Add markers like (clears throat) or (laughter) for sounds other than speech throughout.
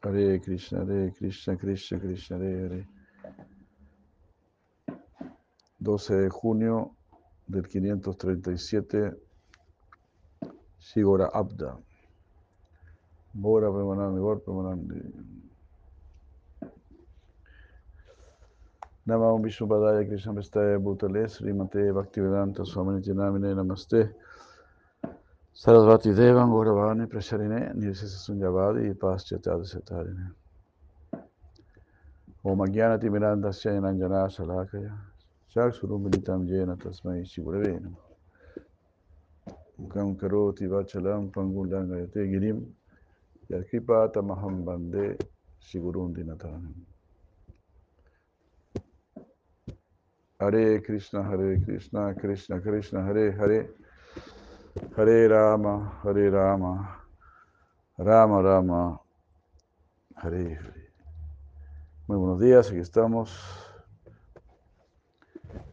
Hare Krishna, Hare Krishna, Krishna Krishna, Hare Hare. 12 de junio del 537, Shigora Abda. Bora Premanandi, Bora Premanandi. Nama Vishnu Padaya Krishna Vestaya Bhutale Srimate Bhaktivedanta Swami Namine Namaste Saraswati देवं गौरवाणी प्रसरिणे निर्शिशुञ्जवादि पाश्चात्यादशतारिणे ओम अज्ञानतिमिरान्धस्य नञ्जनाशलाकया चाक्षुरुमिलितं येन तस्मै श्रीगुरवे नमः मुखं करोति वचलं पङ्गुलङ्गयते गिरिं यत्कृपातमहं वंदे श्रीगुरुं दिनतानम् हरे कृष्ण हरे कृष्ण कृष्ण कृष्ण हरे Hare Hare Rama, Hare Rama, Rama Rama, Hare Hare. Muy buenos días, aquí estamos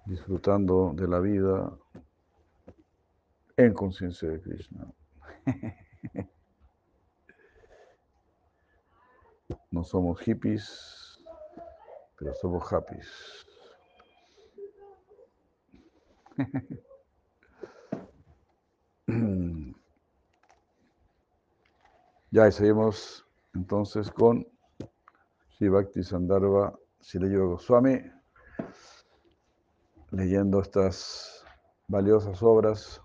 disfrutando de la vida en conciencia de Krishna. No somos hippies, pero somos happies. (laughs) (clears throat) Ya, y seguimos entonces con Shivakti Sandarbha Silayo Goswami, leyendo estas valiosas obras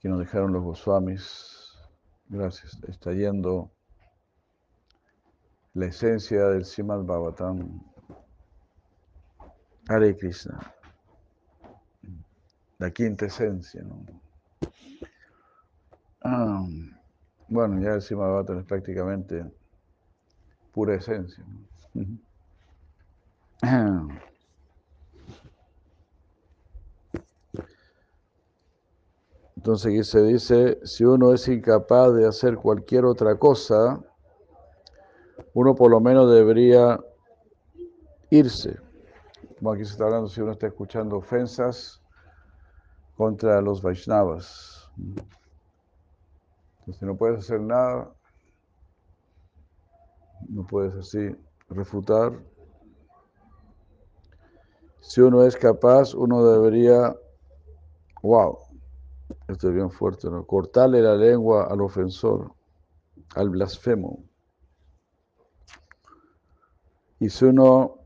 que nos dejaron los Goswamis. Gracias. Está yendo la esencia del Simad Bhagavatam. Hare Krishna la quinta esencia. ¿no? Ah, bueno, ya el Simabhatan es prácticamente pura esencia. ¿no? Entonces aquí se dice, si uno es incapaz de hacer cualquier otra cosa, uno por lo menos debería irse. Como aquí se está hablando, si uno está escuchando ofensas, contra los Vaishnavas. Entonces no puedes hacer nada, no puedes así refutar. Si uno es capaz, uno debería, wow, esto es bien fuerte, ¿no? Cortarle la lengua al ofensor, al blasfemo. Y si uno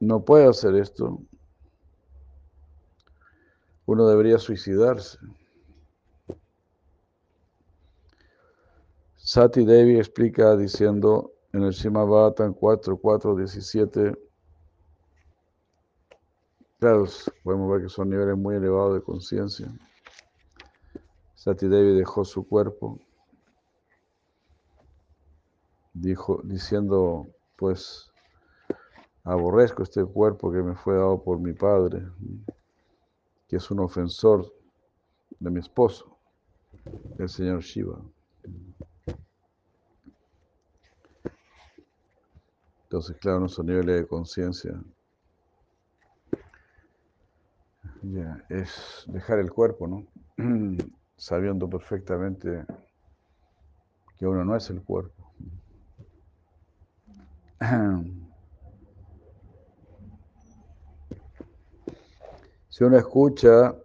no puede hacer esto, uno debería suicidarse. Sati Devi explica diciendo en el Shimabhatan 4, 4, 17, claro, podemos ver que son niveles muy elevados de conciencia. Sati Devi dejó su cuerpo, dijo, diciendo, pues, aborrezco este cuerpo que me fue dado por mi padre que es un ofensor de mi esposo, el señor Shiva. Entonces, claro, nuestro nivel de conciencia es dejar el cuerpo, ¿no? (clears throat) Sabiendo perfectamente que uno no es el cuerpo. (clears throat) Si uno escucha,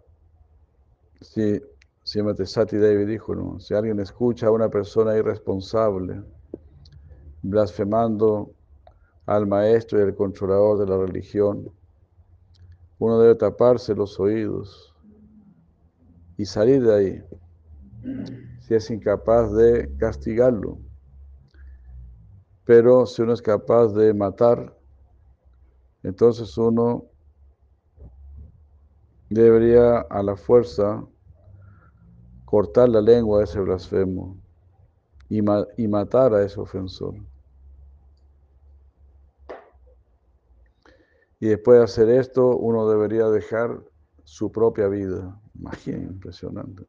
si, si Matesati Devi dijo, si alguien escucha a una persona irresponsable, blasfemando al maestro y al controlador de la religión, uno debe taparse los oídos y salir de ahí, si es incapaz de castigarlo. Pero si uno es capaz de matar, entonces uno debería a la fuerza cortar la lengua de ese blasfemo y, matar a ese ofensor. Y después de hacer esto, uno debería dejar su propia vida. Imagínate, impresionante.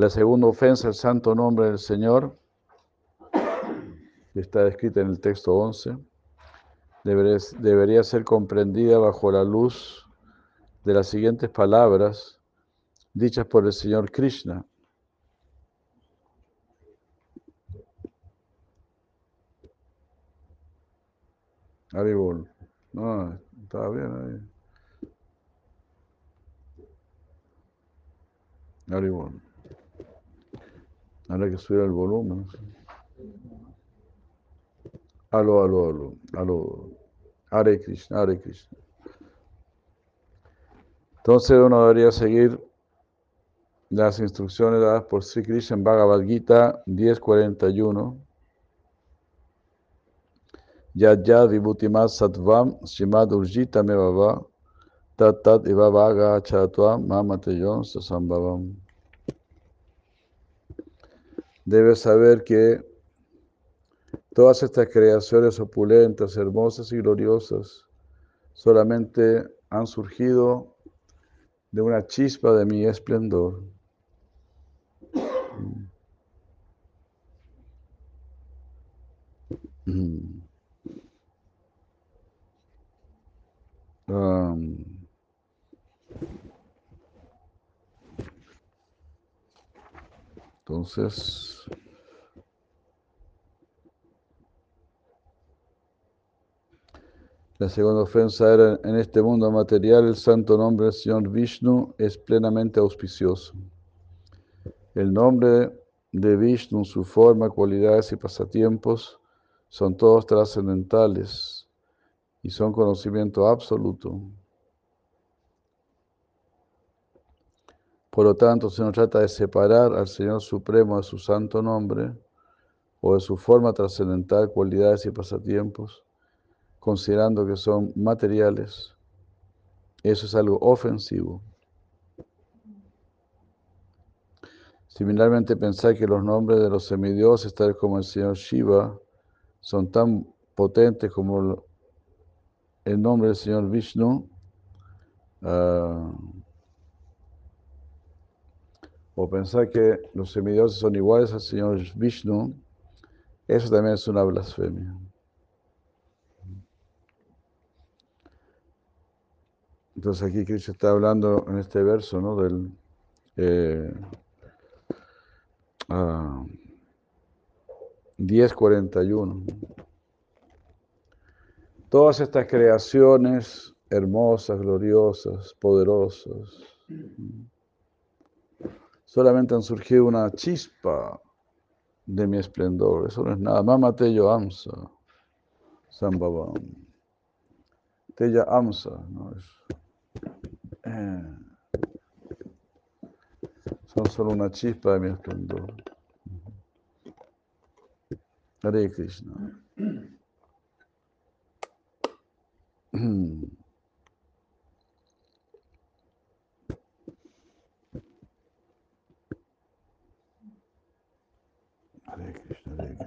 La segunda ofensa al santo nombre del Señor, que está descrita en el texto 11, debería ser comprendida bajo la luz de las siguientes palabras dichas por el Señor Krishna. Haribol. No, está bien ahí. Ahora que subir el volumen. Aló, aló, aló, aló. Hare Krishna, Hare Krishna. Entonces uno debería seguir las instrucciones dadas por Sri Krishna en Bhagavad Gita 10.41. Yad yad vibhutimat sattvam shimad urjita me baba tat tat iva vaga chatvam mamateyon sasambhavam. Debes saber que todas estas creaciones opulentas, hermosas y gloriosas solamente han surgido de una chispa de mi esplendor. Mm. Entonces, la segunda ofensa era, en este mundo material, el santo nombre del Señor Vishnu es plenamente auspicioso. El nombre de Vishnu, su forma, cualidades y pasatiempos son todos trascendentales y son conocimiento absoluto. Por lo tanto, se nos trata de separar al Señor Supremo de su santo nombre o de su forma trascendental, cualidades y pasatiempos, considerando que son materiales. Eso es algo ofensivo. Similarmente, pensar que los nombres de los semidioses, tales como el Señor Shiva, son tan potentes como el nombre del Señor Vishnu, ah, o pensar que los semidioses son iguales al Señor Vishnu, eso también es una blasfemia. Entonces aquí Cristo está hablando en este verso, ¿no? Del 10.41. Eh, ah, Todas estas creaciones hermosas, gloriosas, poderosas, solamente han surgido una chispa de mi esplendor. Eso no es nada. Mama Teyo Amsa, Sambhavam. Teya Amsa, ¿no? Eh, son solo una chispa de mi esplendor. Hare Krishna. (clears throat) (laughs)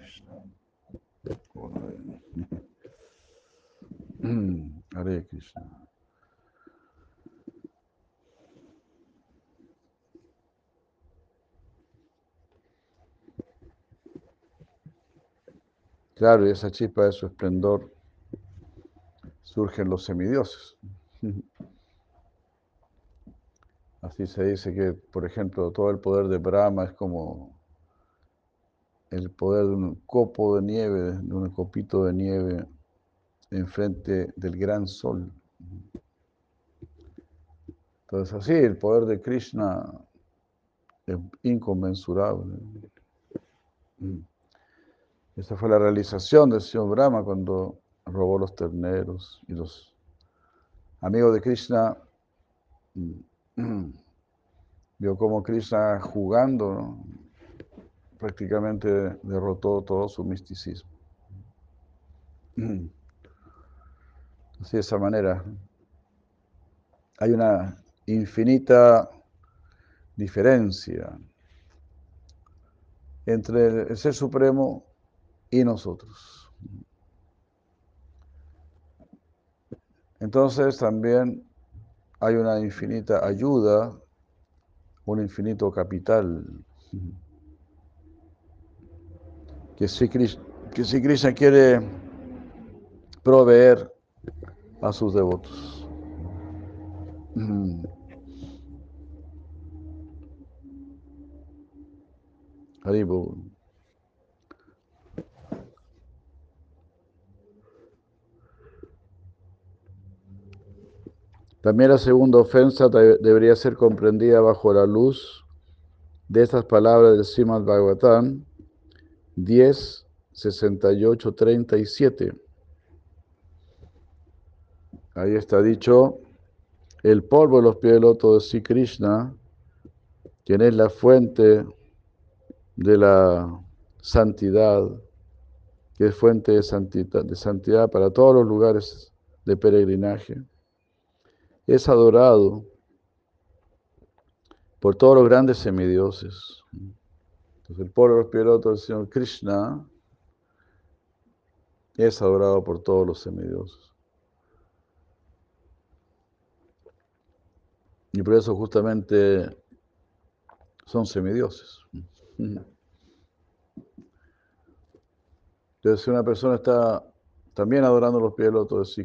Claro, y esa chispa de su esplendor surgen los semidioses. (laughs) Así se dice que, por ejemplo, todo el poder de Brahma es como el poder de un copo de nieve, de un copito de nieve enfrente del gran sol. Entonces así, el poder de Krishna es inconmensurable. Esa fue la realización del señor Brahma cuando robó los terneros y los amigos de Krishna (clears throat) vio como Krishna jugando prácticamente derrotó todo su misticismo. (clears throat) Así de esa manera hay una infinita diferencia entre el Ser Supremo y nosotros. Entonces también hay una infinita ayuda, un infinito capital que si, Krishna quiere proveer a sus devotos. Mm. Haribo. También la segunda ofensa debería ser comprendida bajo la luz de estas palabras del Srimad Bhagavatam 10, 68, 37. Ahí está dicho, el polvo de los pies del loto de Sri Krishna, quien es la fuente de la santidad, que es fuente de santidad, de santidad para todos los lugares de peregrinaje es adorado por todos los grandes semidioses. Entonces el los pilotos del Señor Krishna es adorado por todos los semidioses. Y por eso justamente son semidioses. Entonces si una persona está también adorando los pies de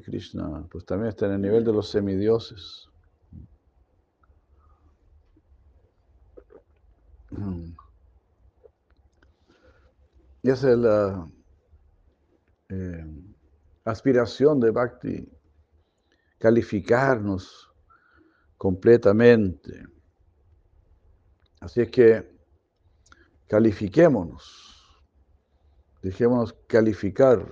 Krishna, pues también está en el nivel de los semidioses. Es la eh, aspiración de Bhakti, calificarnos completamente. Así es que califiquémonos, dejémonos calificar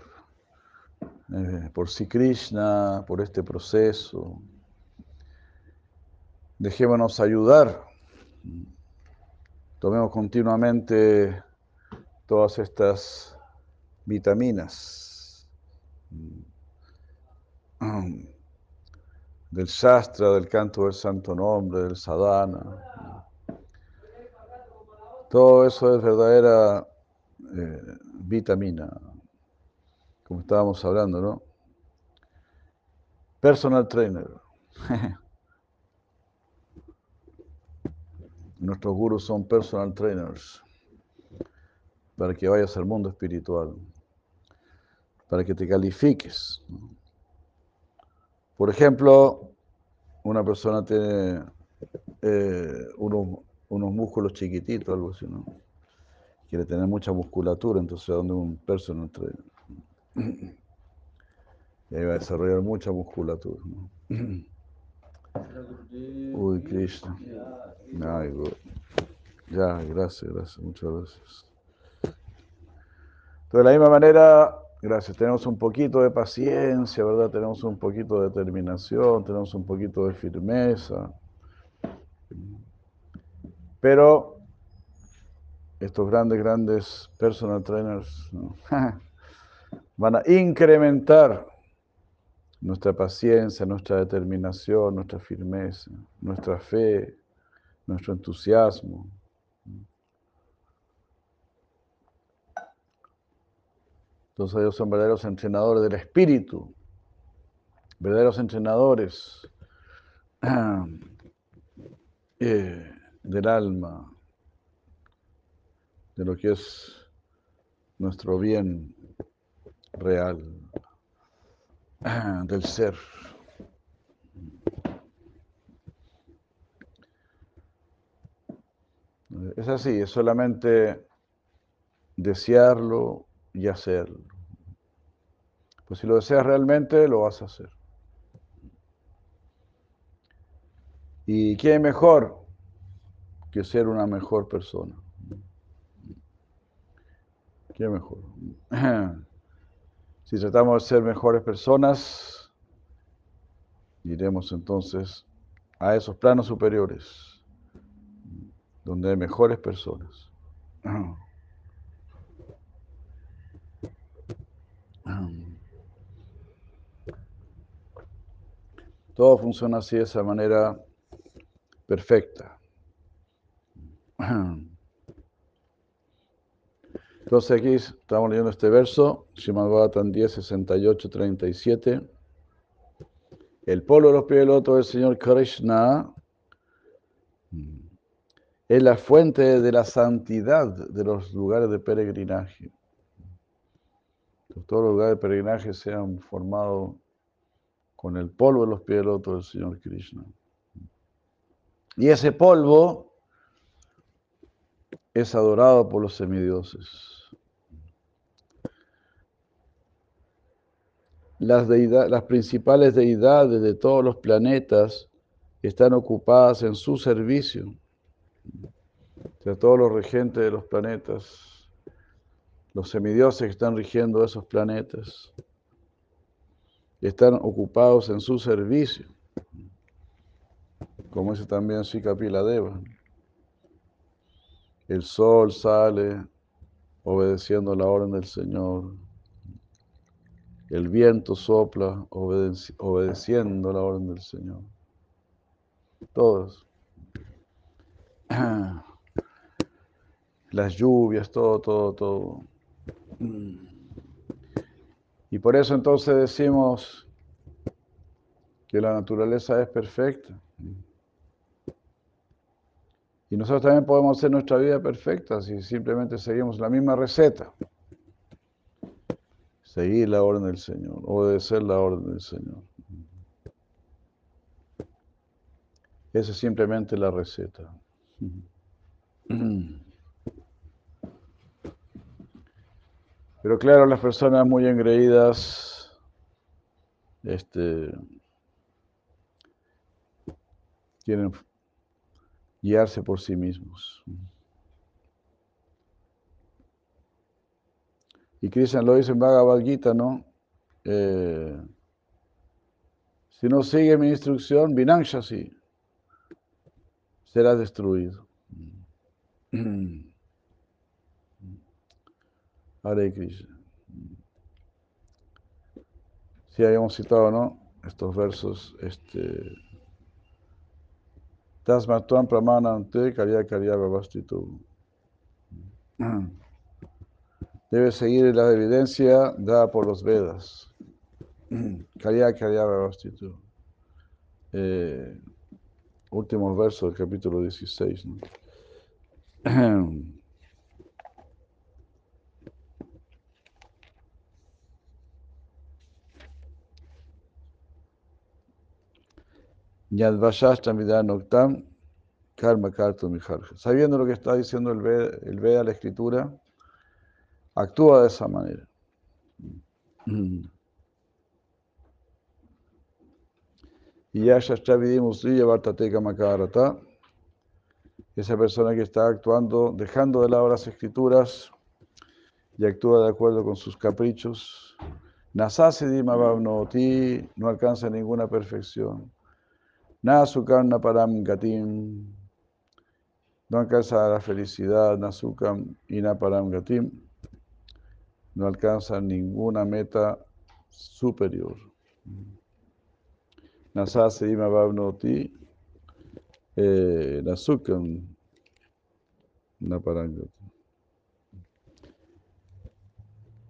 eh, por si Krishna, por este proceso. Dejémonos ayudar. Tomemos continuamente todas estas vitaminas (clears throat) del Shastra, del canto del santo nombre, del sadhana. Todo eso es verdadera eh, vitamina como estábamos hablando, ¿no? Personal trainer. (laughs) Nuestros gurus son personal trainers para que vayas al mundo espiritual, para que te califiques. Por ejemplo, una persona tiene eh, unos, unos, músculos chiquititos, algo así, ¿no? Quiere tener mucha musculatura, entonces, ¿a dónde un personal trainer? (clears throat) Y ahí va a desarrollar mucha musculatura. Uy, Krishna. ya, gracias, gracias, muchas gracias. De la misma manera, gracias, tenemos un poquito de paciencia, ¿verdad? Tenemos un poquito de determinación, tenemos un poquito de firmeza. Pero estos grandes, grandes personal trainers, (laughs) van a incrementar nuestra paciencia, nuestra determinación, nuestra firmeza, nuestra fe, nuestro entusiasmo. Entonces ellos son verdaderos entrenadores del espíritu, verdaderos entrenadores (clears throat) eh, del alma, de lo que es nuestro bien real (clears throat) del ser. Es así, es solamente desearlo y hacerlo. Pues si lo deseas realmente, lo vas a hacer. ¿Y qué mejor que ser una mejor persona? ¿Qué mejor? (clears throat) Si tratamos de ser mejores personas, iremos entonces a esos planos superiores, donde hay mejores personas. (clears throat) Todo funciona así de esa manera perfecta. (clears throat) Entonces aquí estamos leyendo este verso, Shimad Bhattan 10, 68, 37. El polo de los pies del otro del Señor Krishna es la fuente de la santidad de los lugares de peregrinaje. Todos los lugares de peregrinaje se han formado con el polvo de los pies del otro del Señor Krishna. Y ese polvo es adorado por los semidioses. Las, las principales deidades de todos los planetas están ocupadas en su servicio. O todos los regentes de los planetas, los semidioses que están rigiendo esos planetas, están ocupados en su servicio. Como dice también Deva. El sol sale obedeciendo la orden del Señor. El viento sopla obedeciendo la orden del Señor. Todos. (clears throat) Las lluvias, todo, todo, todo. Y por eso entonces decimos que la naturaleza es perfecta. Y nosotros también podemos hacer nuestra vida perfecta si simplemente seguimos la misma receta. Seguir la orden del Señor, obedecer la orden del Señor. Esa es simplemente la receta. Pero claro, las personas muy engreídas este, quieren guiarse por sí mismos. Y Krishna lo dice en Bhagavad Gita, ¿no? Eh, si no sigue mi instrucción, Vinanshasi, será destruido. (clears throat) Hare Krishna. Si habíamos citado, ¿no? Estos versos, este, Tasmatuan pramanante karya karya babastitu. (clears throat) Debe seguir la evidencia dada por los Vedas. (clears throat) Karya karya babastitu. Eh, último verso del capítulo 16. ¿no? (clears throat) karma Sabiendo lo que está diciendo el Veda, el Veda, la escritura, actúa de esa manera. Y esa persona que está actuando, dejando de lado las escrituras y actúa de acuerdo con sus caprichos, Nasasidima Bhavnoti no alcanza ninguna perfección. Nasukam param gatim. No alcanza la felicidad, Nasukam y Naparam gatim. No alcanza ninguna meta superior. Nasase ima bhavnoti. Eh, Nasukam Naparam gatim.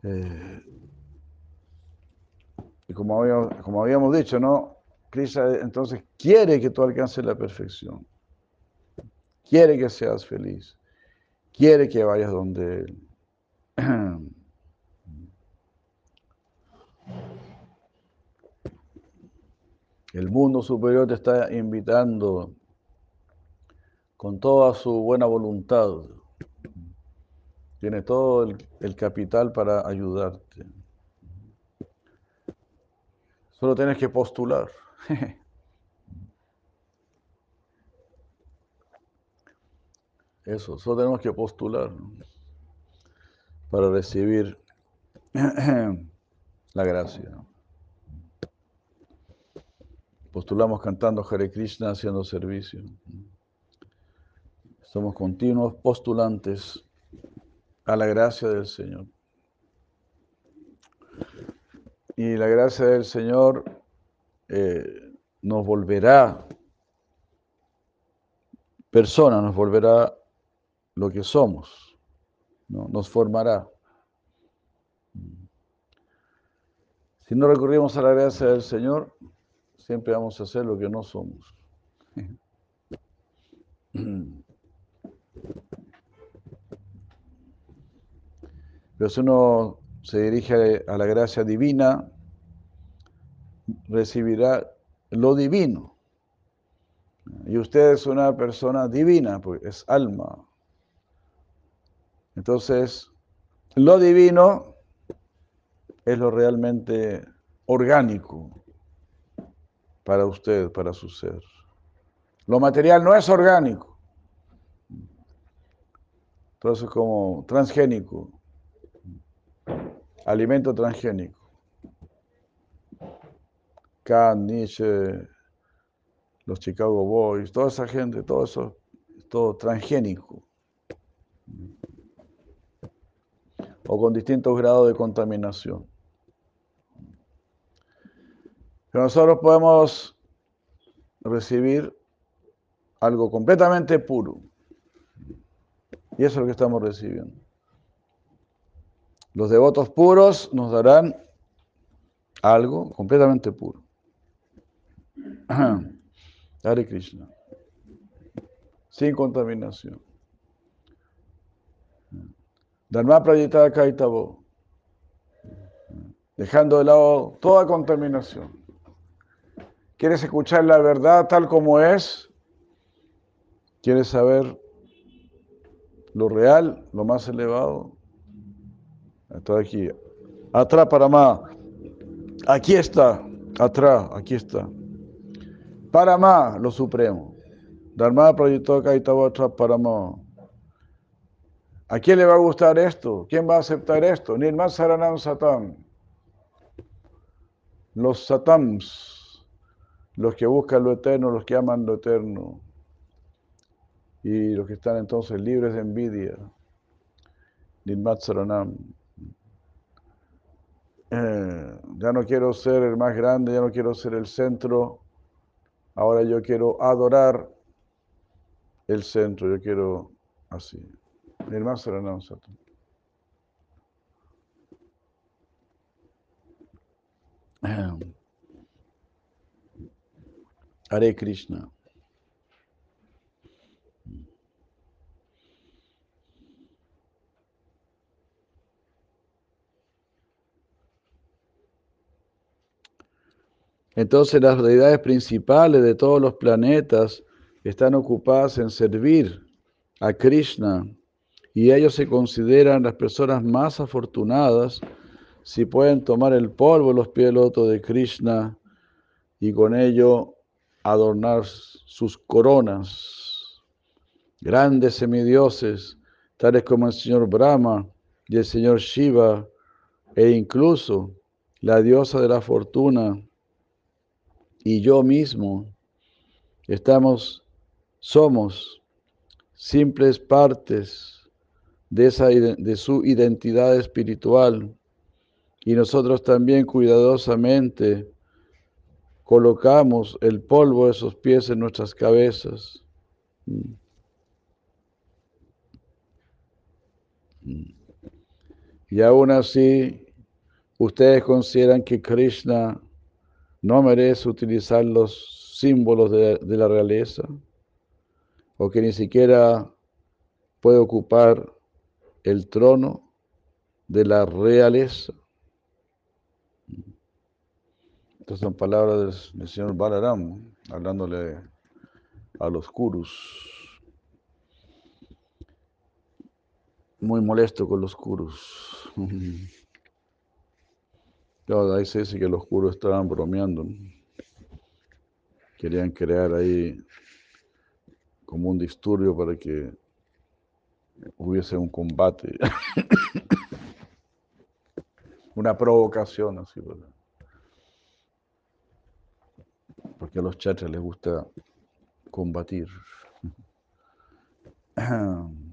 Eh, y como como habíamos dicho, ¿no? Krishna entonces quiere que tú alcances la perfección. Quiere que seas feliz. Quiere que vayas donde Él. (clears throat) El mundo superior te está invitando con toda su buena voluntad. Tiene todo el capital para ayudarte. Solo tienes que postular. (laughs) Eso, solo tenemos que postular para recibir (clears throat) la gracia. Postulamos cantando Hare Krishna haciendo servicio. Somos continuos postulantes a la gracia del Señor. Y la gracia del Señor eh, nos volverá persona, nos volverá lo que somos, ¿no? nos formará. Si no recurrimos a la gracia del Señor, siempre vamos a hacer lo que no somos. Pero si uno se dirige a la gracia divina, recibirá lo divino. Y usted es una persona divina, pues es alma. Entonces, lo divino es lo realmente orgánico para usted, para su ser. Lo material no es orgánico. Entonces, como transgénico, alimento transgénico. Kant, Nietzsche, los Chicago Boys, toda esa gente, todo eso, todo transgénico. O con distintos grados de contaminación. Pero nosotros podemos recibir algo completamente puro. Y eso es lo que estamos recibiendo. Los devotos puros nos darán algo completamente puro. Hare Krishna. Sin contaminación. Dharma Prayita Kaitabo. Dejando de lado toda contaminación. ¿Quieres escuchar la verdad tal como es? ¿Quieres saber lo real, lo más elevado? Está aquí. Atrás para más. Aquí está. Atrás, aquí está. Para más, lo supremo. Dharma proyectó Kaitava atrás para más. ¿A quién le va a gustar esto? ¿Quién va a aceptar esto? Nirma Saranam Satam. Los Satams los que buscan lo eterno, los que aman lo eterno, y los que están entonces libres de envidia. Eh, ya no quiero ser el más grande, ya no quiero ser el centro, ahora yo quiero adorar el centro, yo quiero así. Nirmat Saranam Satam. Hare Krishna. Entonces las deidades principales de todos los planetas están ocupadas en servir a Krishna y ellos se consideran las personas más afortunadas si pueden tomar el polvo los pies loto de Krishna y con ello adornar sus coronas. Grandes semidioses, tales como el señor Brahma y el señor Shiva, e incluso la diosa de la fortuna y yo mismo, estamos, somos simples partes de, esa, de su identidad espiritual y nosotros también cuidadosamente colocamos el polvo de sus pies en nuestras cabezas. Mm. Mm. Y aún así, ustedes consideran que Krishna no merece utilizar los símbolos de, la realeza, o que ni siquiera puede ocupar el trono de la realeza. Estas son palabras del, señor Balaram, hablándole a los Kurus. Muy molesto con los Kurus. (laughs) ahí se dice que los Kurus estaban bromeando. Querían crear ahí como un disturbio para que hubiese un combate. (coughs) Una provocación así, ¿verdad? porque a los chachas les gusta combatir. (coughs)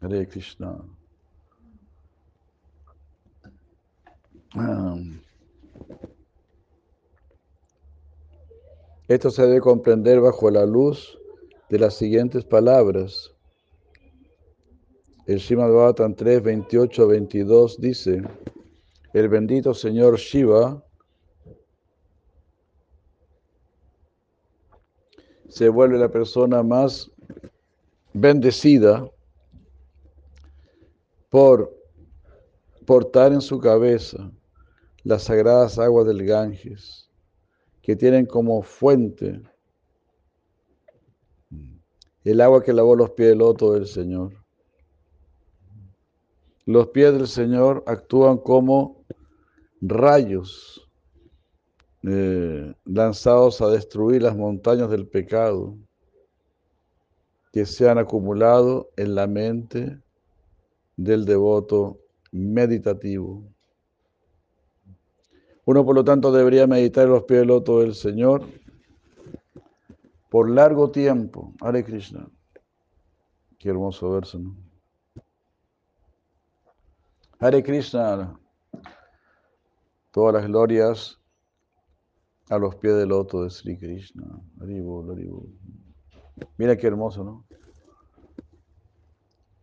Hare Krishna. Um, esto se debe comprender bajo la luz de las siguientes palabras. El Srimad Bhavatan 3, 28, 22 dice, el bendito Señor Shiva se vuelve la persona más bendecida por portar en su cabeza las sagradas aguas del Ganges, que tienen como fuente el agua que lavó los pies del loto del Señor. Los pies del Señor actúan como rayos eh, lanzados a destruir las montañas del pecado que se han acumulado en la mente del devoto meditativo. Uno, por lo tanto, debería meditar en los pies del loto del Señor por largo tiempo. Hare Krishna. Qué hermoso verso, ¿no? Hare Krishna. Todas las glorias a los pies del loto de Sri Krishna. Mira qué hermoso, ¿no?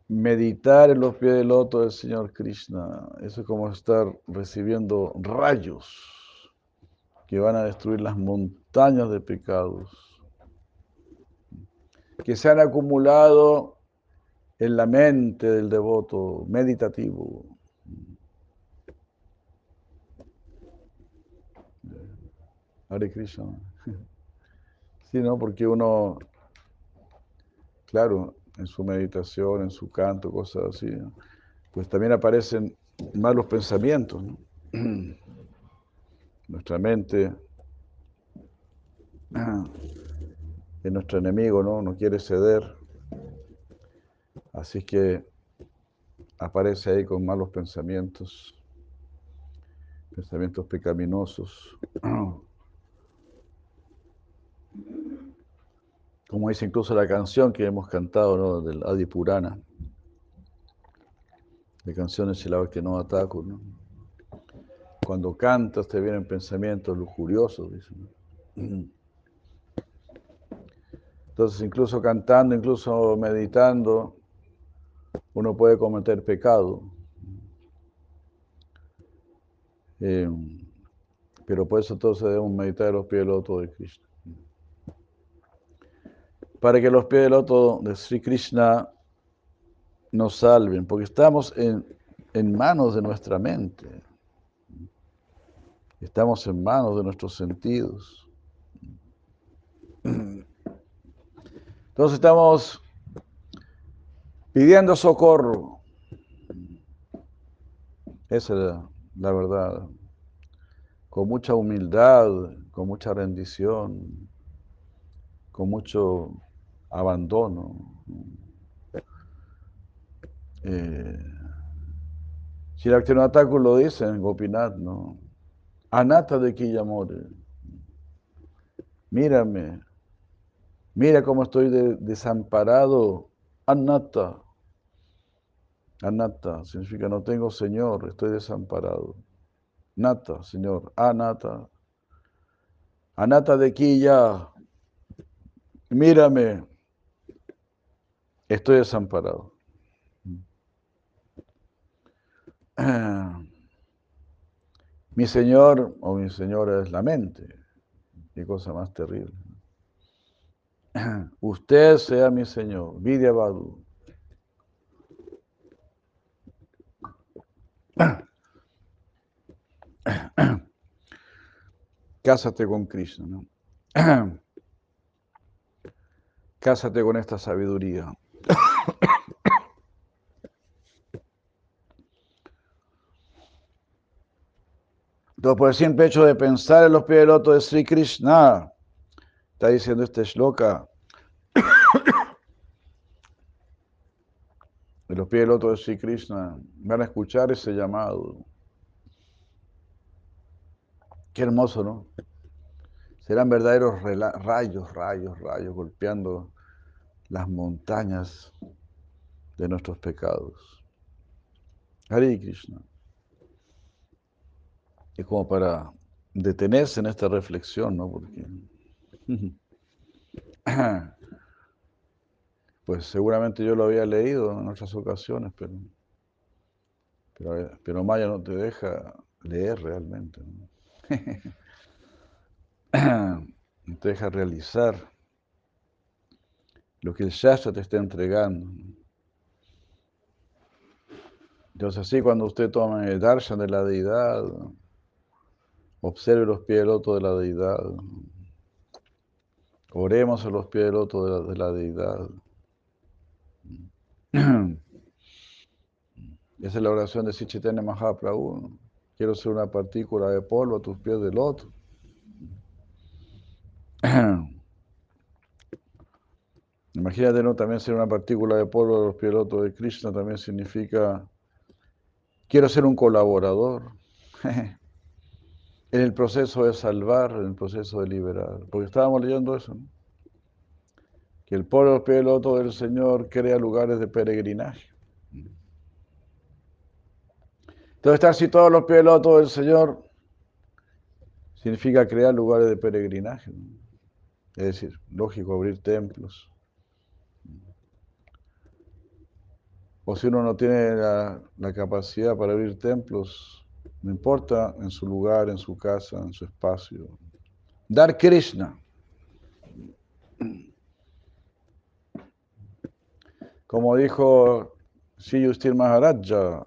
Meditar en los pies del loto del Señor Krishna. Eso es como estar recibiendo rayos que van a destruir las montañas de pecados que se han acumulado en la mente del devoto meditativo. Hare Krishna. (laughs) Sí, ¿no? Porque uno, claro, en su meditación, en su canto, cosas así, pues también aparecen malos pensamientos, ¿no? (clears throat) Nuestra mente (clears throat) es nuestro enemigo, ¿no? No quiere ceder. Así que aparece ahí con malos pensamientos, pensamientos pecaminosos. (clears throat) Como dice incluso la canción que hemos cantado, ¿no? Del Adi Purana, de canciones la que no ataco, ¿no? Cuando cantas te vienen pensamientos lujuriosos, dicen. Entonces, incluso cantando, incluso meditando, uno puede cometer pecado. Eh, pero por eso todos debemos meditar los pies del loto de Krishna. Para que los pies del loto de Sri Krishna nos salven, porque estamos en, manos de nuestra mente. Estamos en manos de nuestros sentidos. Entonces estamos pidiendo socorro. Esa es la, verdad. Con mucha humildad, con mucha rendición, con mucho abandono. Eh, el lo dice en Gopinath, ¿no? Anata de Quillamore. Mírame, Mira cómo estoy desamparado. Anatta. Anatta significa no tengo Señor, estoy desamparado. Nata, Señor. Anata. Anata de Quilla. Mírame. Estoy desamparado. (clears throat) Mi Señor o mi Señora es la mente. Qué cosa más terrible. (clears throat) Usted sea mi Señor, Vidya Badu. (clears throat) Cásate con Krishna, ¿no? Cásate con esta sabiduría. Entonces, por el simple hecho de pensar en los pies del loto de Sri Krishna, está diciendo este shloka. (coughs) de los pies del otro de Sri Krishna van a escuchar ese llamado. Qué hermoso, ¿no? Serán verdaderos rayos, rayos, rayos golpeando las montañas de nuestros pecados. Hare Krishna. Es como para detenerse en esta reflexión, ¿no? Porque (clears throat) Pues seguramente yo lo había leído en otras ocasiones, pero, pero, Maya no te deja leer realmente. ¿no? (clears throat) te deja realizar. lo que el Shastra te está entregando. Entonces así cuando usted toma el darshan de la deidad, observe los pies del loto de la deidad, oremos a los pies del loto de la, deidad. (clears throat) Esa es la oración de Sichitene Mahaprabhu. Quiero ser una partícula de polvo a tus pies del loto. (clears throat) Imagínate, ¿no? También ser una partícula de polvo a los pies del loto de Krishna también significa Quiero ser un colaborador (laughs) en el proceso de salvar, en el proceso de liberar. Porque estábamos leyendo eso, que el pueblo piloto del Señor crea lugares de peregrinaje. Entonces, estar situados los pilotos del Señor significa crear lugares de peregrinaje. Es decir, lógico, abrir templos, o si uno no tiene la, capacidad para abrir templos, no importa, en su lugar, en su casa, en su espacio. Dar Krishna. Como dijo Sri Yustir Maharaja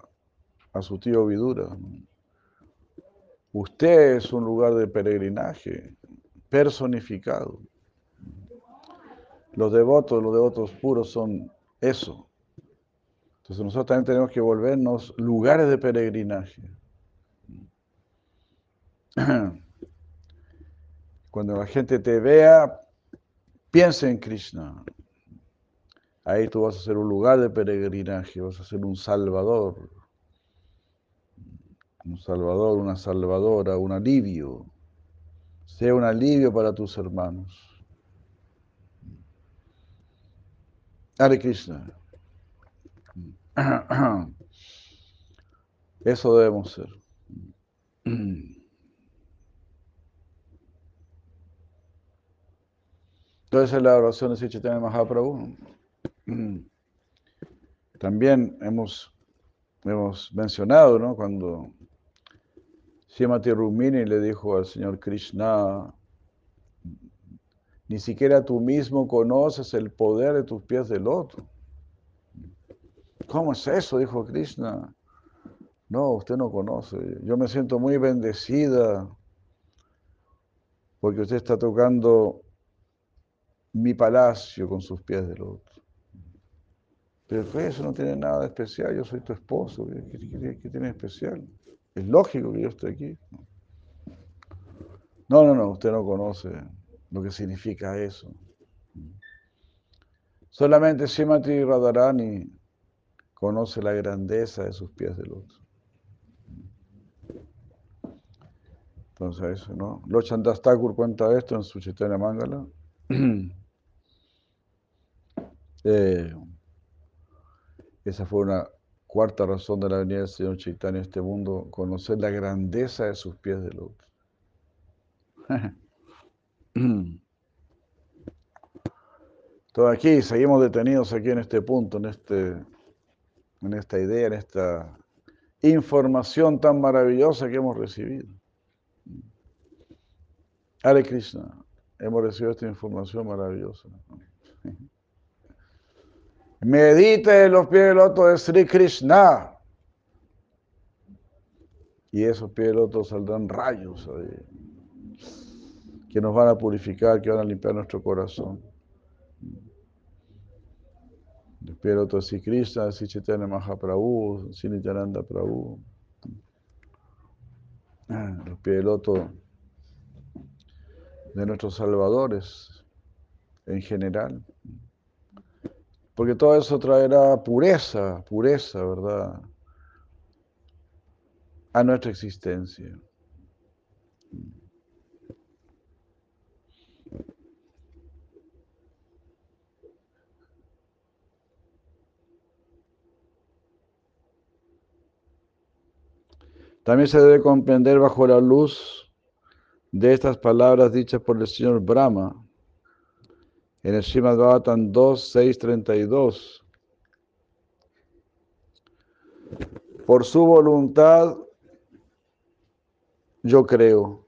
a su tío Vidura, usted es un lugar de peregrinaje personificado. Los devotos, los devotos puros son eso, entonces nosotros también tenemos que volvernos lugares de peregrinaje. (clears throat) Cuando la gente te vea, piensa en Krishna. Ahí tú vas a ser un lugar de peregrinaje, vas a ser un salvador. Un salvador, una salvadora, un alivio. Sea un alivio para tus hermanos. Hare Krishna. (clears throat) Eso debemos ser. (clears throat) Entonces la oración de Sichitana Mahaprabhu. (clears throat) También hemos, hemos mencionado, ¿no? Cuando Srimati Rumini le dijo al Señor Krishna, ni siquiera tú mismo conoces el poder de tus pies del otro. ¿Cómo es eso? Dijo Krishna. No, usted no conoce. Yo me siento muy bendecida porque usted está tocando mi palacio con sus pies del otro. Pero eso no tiene nada de especial. Yo soy tu esposo. ¿Qué, tiene de especial? Es lógico que yo esté aquí. No, no, no. Usted no conoce lo que significa eso. Solamente Shimati Radharani conoce la grandeza de sus pies del otro. Entonces, eso, ¿no? Lochandas Thakur cuenta esto en su Chaitanya Mangala. (clears throat) Eh, esa fue una cuarta razón de la venida del Señor Chaitanya en este mundo, conocer la grandeza de sus pies del otro. Entonces aquí seguimos detenidos aquí en este punto, en este en esta idea, en esta información tan maravillosa que hemos recibido. Hare Krishna, hemos recibido esta información maravillosa. (laughs) Medite los pies del loto de Sri Krishna. Y esos pies del loto saldrán rayos que nos van a purificar, que van a limpiar nuestro corazón. Los pilotos Sri Krishna, Sri Chaitanya Mahaprabhu, Sri Nityananda Prabhu. Ah, los pilotos de nuestros salvadores en general. Porque todo eso traerá pureza, pureza, ¿verdad? A nuestra existencia. También se debe comprender bajo la luz de estas palabras dichas por el señor Brahma en el Srimad Bhavatan 2, 6, 32. Por su voluntad yo creo.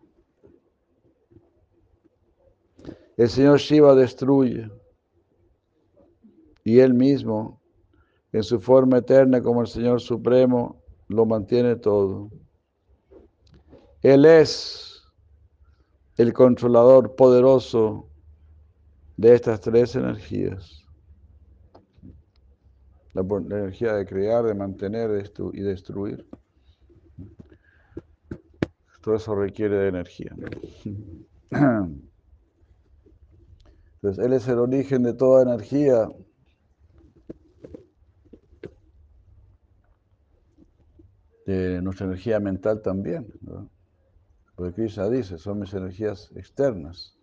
El Señor Shiva destruye. y Él mismo, en su forma eterna como el Señor Supremo, lo mantiene todo. Él es el controlador poderoso de estas tres energías. La, energía de crear, de mantener y destruir. Todo eso requiere de energía. (clears throat) Entonces, Él es el origen de toda energía. De nuestra energía mental también. Porque Krishna dice, son mis energías externas.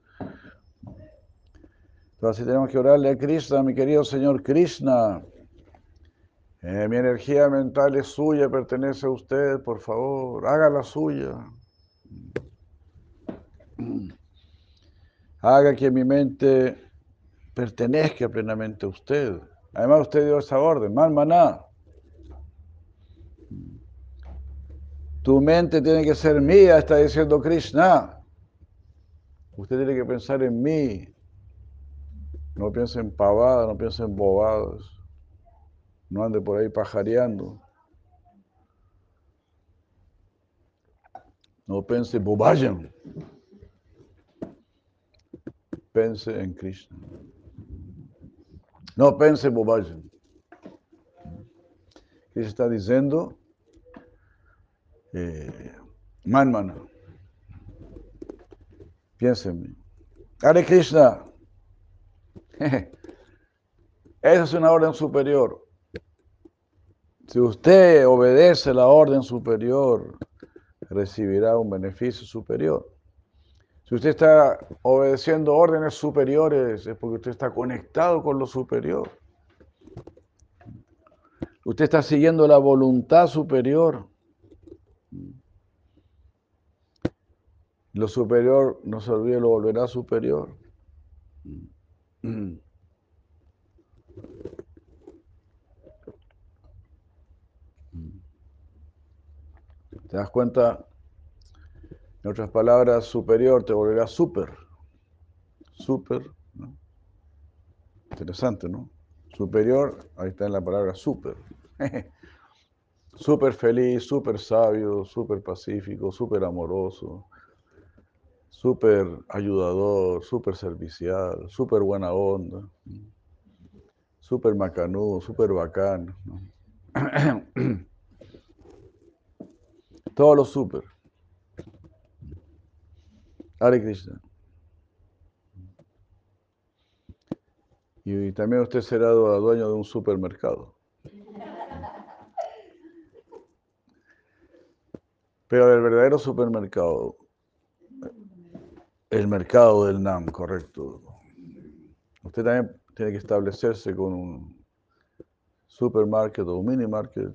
Entonces, tenemos que orarle a Krishna, mi querido Señor Krishna. Eh, mi energía mental es suya, pertenece a usted, por favor, haga la suya. Haga que mi mente pertenezca plenamente a usted. Además, usted dio esa orden, mal maná. Tu mente tiene que ser mía, está diciendo Krishna. Usted tiene que pensar en mí. No piense en pavadas, no piense en bobadas. No ande por ahí pajareando. No pense bobayan. Pense en Krishna. No pense bobayan. Krishna está diciendo, eh, man, en mí. Hare Krishna. Esa es una orden superior. Si usted obedece la orden superior, recibirá un beneficio superior. Si usted está obedeciendo órdenes superiores, es porque usted está conectado con lo superior. Usted está siguiendo la voluntad superior. Lo superior, no se olvide, lo volverá superior. ¿Te das cuenta? En otras palabras, superior te volverá súper. Súper. Interesante, ¿no? Superior, ahí está en la palabra súper. (laughs) súper feliz, súper sabio, súper pacífico, súper amoroso, súper ayudador, súper servicial, súper buena onda, súper macanudo, súper bacán. (clears throat) Todo lo súper. Hare Krishna. Y también usted será dueño de un supermercado. Pero el verdadero supermercado, el mercado del NAM, correcto. Usted también tiene que establecerse con un supermarket o mini market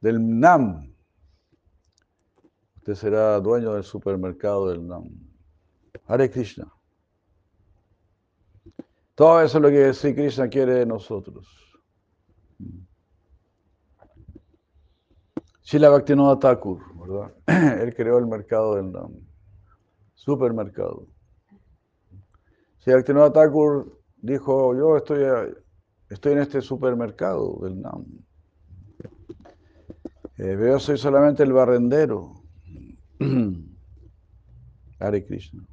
del NAM, Usted será dueño del supermercado del Nam. Hare Krishna. Todo eso es lo que Sri Krishna quiere de nosotros. Shila Bhaktivinoda Thakur, ¿verdad? (clears throat) Él creó el mercado del Nam. Supermercado. Shila Bhaktivinoda Thakur dijo, yo estoy, estoy en este supermercado del Nam. Eh, yo soy solamente el barrendero. (clears throat) Hare Krishna.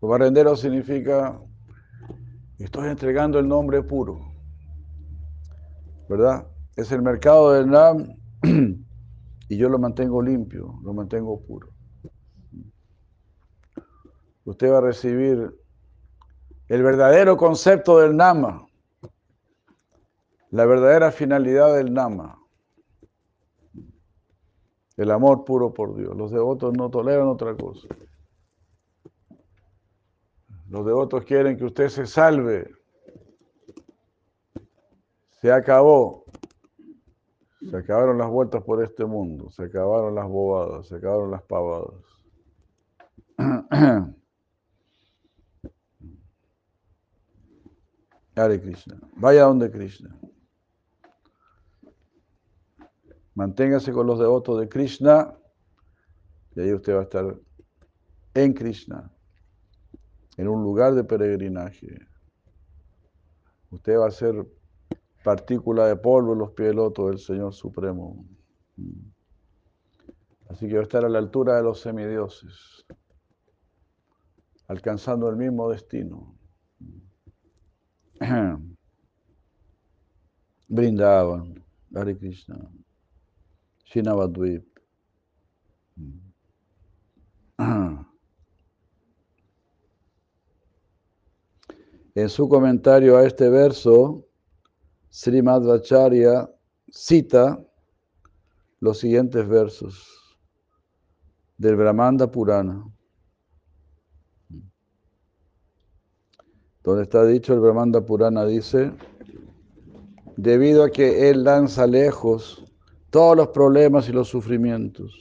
Barrendero significa estoy entregando el nombre puro. ¿Verdad? Es el mercado del Nam (clears throat) y yo lo mantengo limpio, lo mantengo puro. Usted va a recibir el verdadero concepto del Nama, la verdadera finalidad del Nama. El amor puro por Dios. Los devotos no toleran otra cosa. Los devotos quieren que usted se salve. Se acabó. Se acabaron las vueltas por este mundo. Se acabaron las bobadas. Se acabaron las pavadas. (clears throat) Hare Krishna. Vaya donde Krishna. Manténgase con los devotos de Krishna y ahí usted va a estar en Krishna, en un lugar de peregrinaje. Usted va a ser partícula de polvo en los pies del loto del Señor Supremo. Así que va a estar a la altura de los semidioses, alcanzando el mismo destino. (clears throat) Brindavan, Hare Krishna, Shinavadvip. (clears throat) En su comentario a este verso, Sri Madhvacharya cita los siguientes versos del Brahmanda Purana, donde está dicho el Brahmanda Purana dice, debido a que él lanza lejos todos los problemas y los sufrimientos.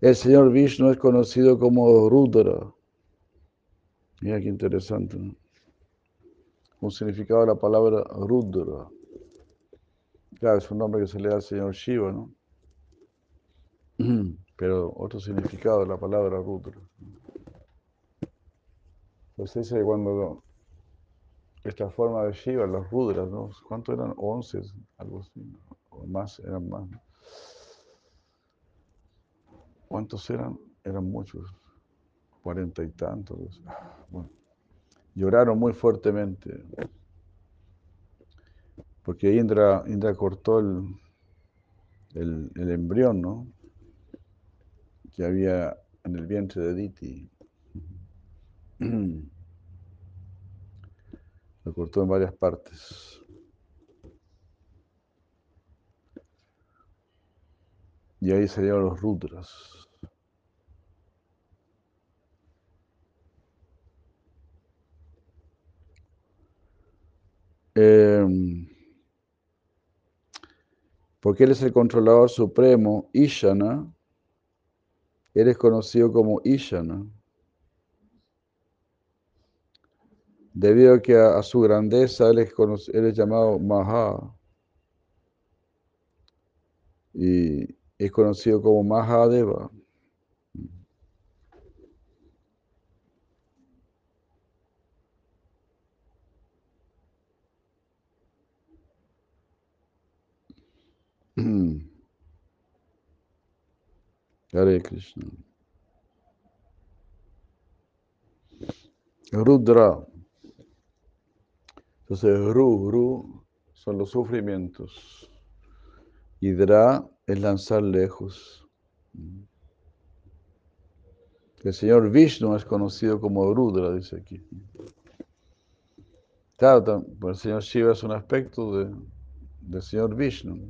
El Señor Vishnu es conocido como Rudra. Mira qué interesante. Un significado de la palabra Rudra. Claro, es un nombre que se le da al Señor Shiva, ¿no? (clears throat) Pero otro significado de la palabra Rudra. Pues que cuando esta forma de Shiva, los Rudras, ¿no? ¿Cuántos eran? Once, algo así, o más, eran más. ¿Cuántos eran? Eran muchos, cuarenta y tantos. Bueno, lloraron muy fuertemente, porque Indra, Indra cortó el, el, el embrión, ¿no? que había en el vientre de Diti. (clears throat) Lo cortó en varias partes. Y ahí salieron los rudras. Em, porque él es el controlador supremo, Ishana, él es conocido como Ishana. Debido a que a, su grandeza él es, llamado Maha. Y es conocido como Mahadeva. (clears throat) Hare Krishna. Rudra. Entonces, Ru, Ru son los sufrimientos. Hidra es lanzar lejos. El señor Vishnu es conocido como Rudra, dice aquí. Claro, pues el señor Shiva es un aspecto de, del señor Vishnu.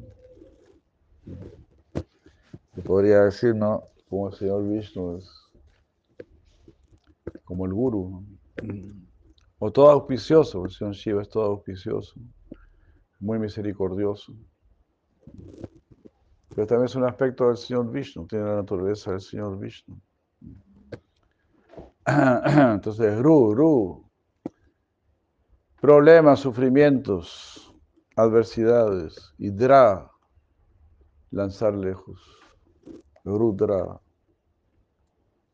Se podría decir, ¿no? Como el señor Vishnu es como el guru. O todo auspicioso, el señor Shiva es todo auspicioso, muy misericordioso. Pero también es un aspecto del señor Vishnu, tiene la naturaleza del señor Vishnu. (clears throat) Entonces, Ru, Ru, problemas, sufrimientos, adversidades, y Dra, lanzar lejos. Rudra,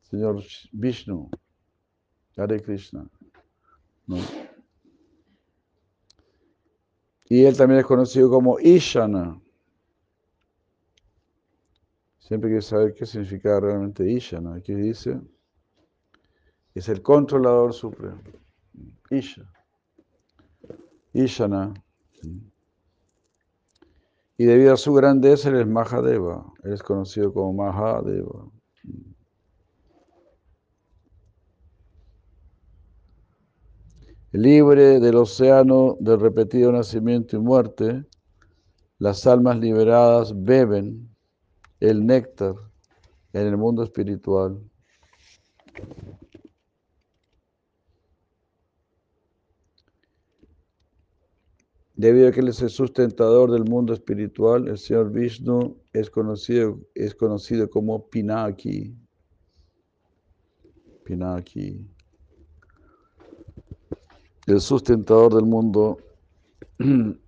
Señor Vishnu, Hare Krishna. Y él también es conocido como Ishana. Siempre que saber qué significa realmente Ishana. Aquí dice, es el controlador supremo. Isha. Ishana. Y debido a su grandeza, él es Mahadeva. Él es conocido como Mahadeva. Libre del océano del repetido nacimiento y muerte, las almas liberadas beben el néctar en el mundo espiritual. Debido a que Él es el sustentador del mundo espiritual, el Señor Vishnu es conocido, es conocido como Pinaki. Pinaki. El sustentador del mundo (clears throat)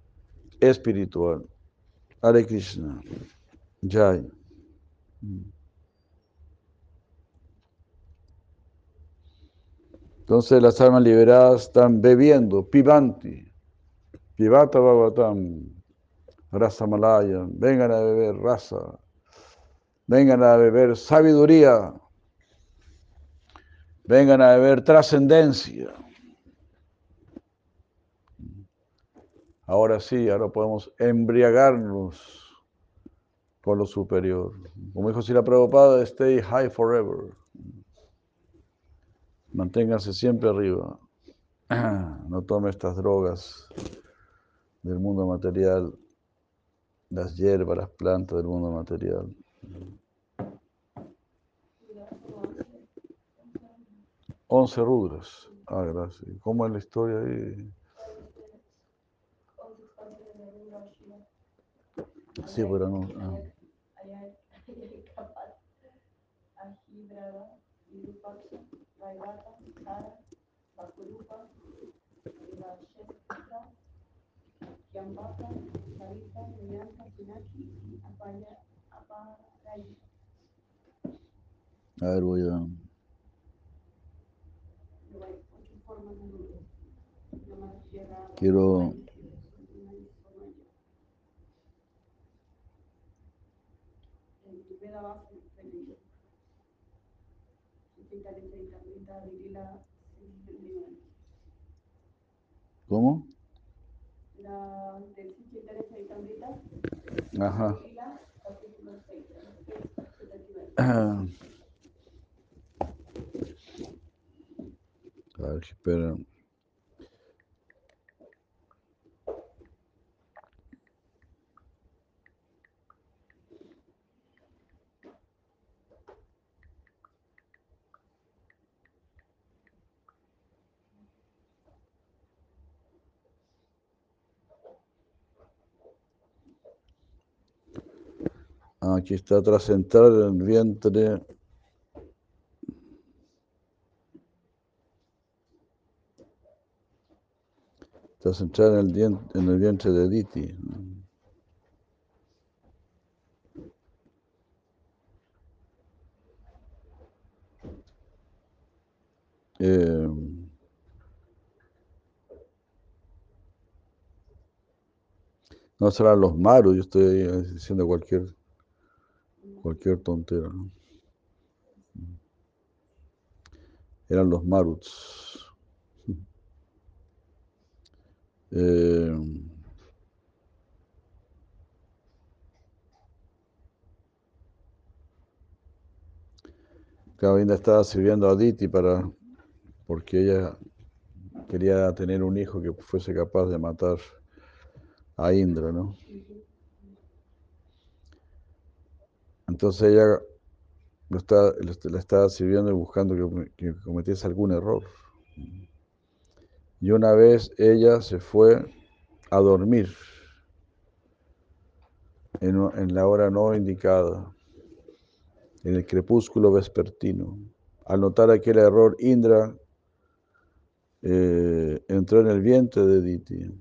espiritual. Hare Krishna. Jai. Entonces las almas liberadas están bebiendo, pibanti, pibata bhagavatam, rasa malaya, vengan a beber raza, vengan a beber sabiduría, vengan a beber trascendencia. Ahora sí, ahora podemos embriagarnos con lo superior. Como dijo Sila Prabhupada, stay high forever. Manténganse siempre arriba. (clears throat) No tome estas drogas del mundo material, las hierbas, las plantas del mundo material. Once rudras. Ah, gracias. ¿Cómo es la historia ahí? Sí, pero no. ah. (laughs) A ver, voy a. Quiero. ¿Cómo? Ajá. A ver, espera. Ah, Aquí está tras en el vientre. Tras en el, dien- en el vientre de Diti. Eh, no serán los maros, yo estoy diciendo cualquier, cualquier tontera. ¿no? Eran los maruts. (laughs) Eh, estaba sirviendo a Diti para, porque ella quería tener un hijo que fuese capaz de matar a Indra, ¿no? Entonces ella lo está, la estaba sirviendo y buscando que, que cometiese algún error. Y una vez ella se fue a dormir en la hora no indicada, en el crepúsculo vespertino. Al notar aquel error, Indra eh, entró en el vientre de Diti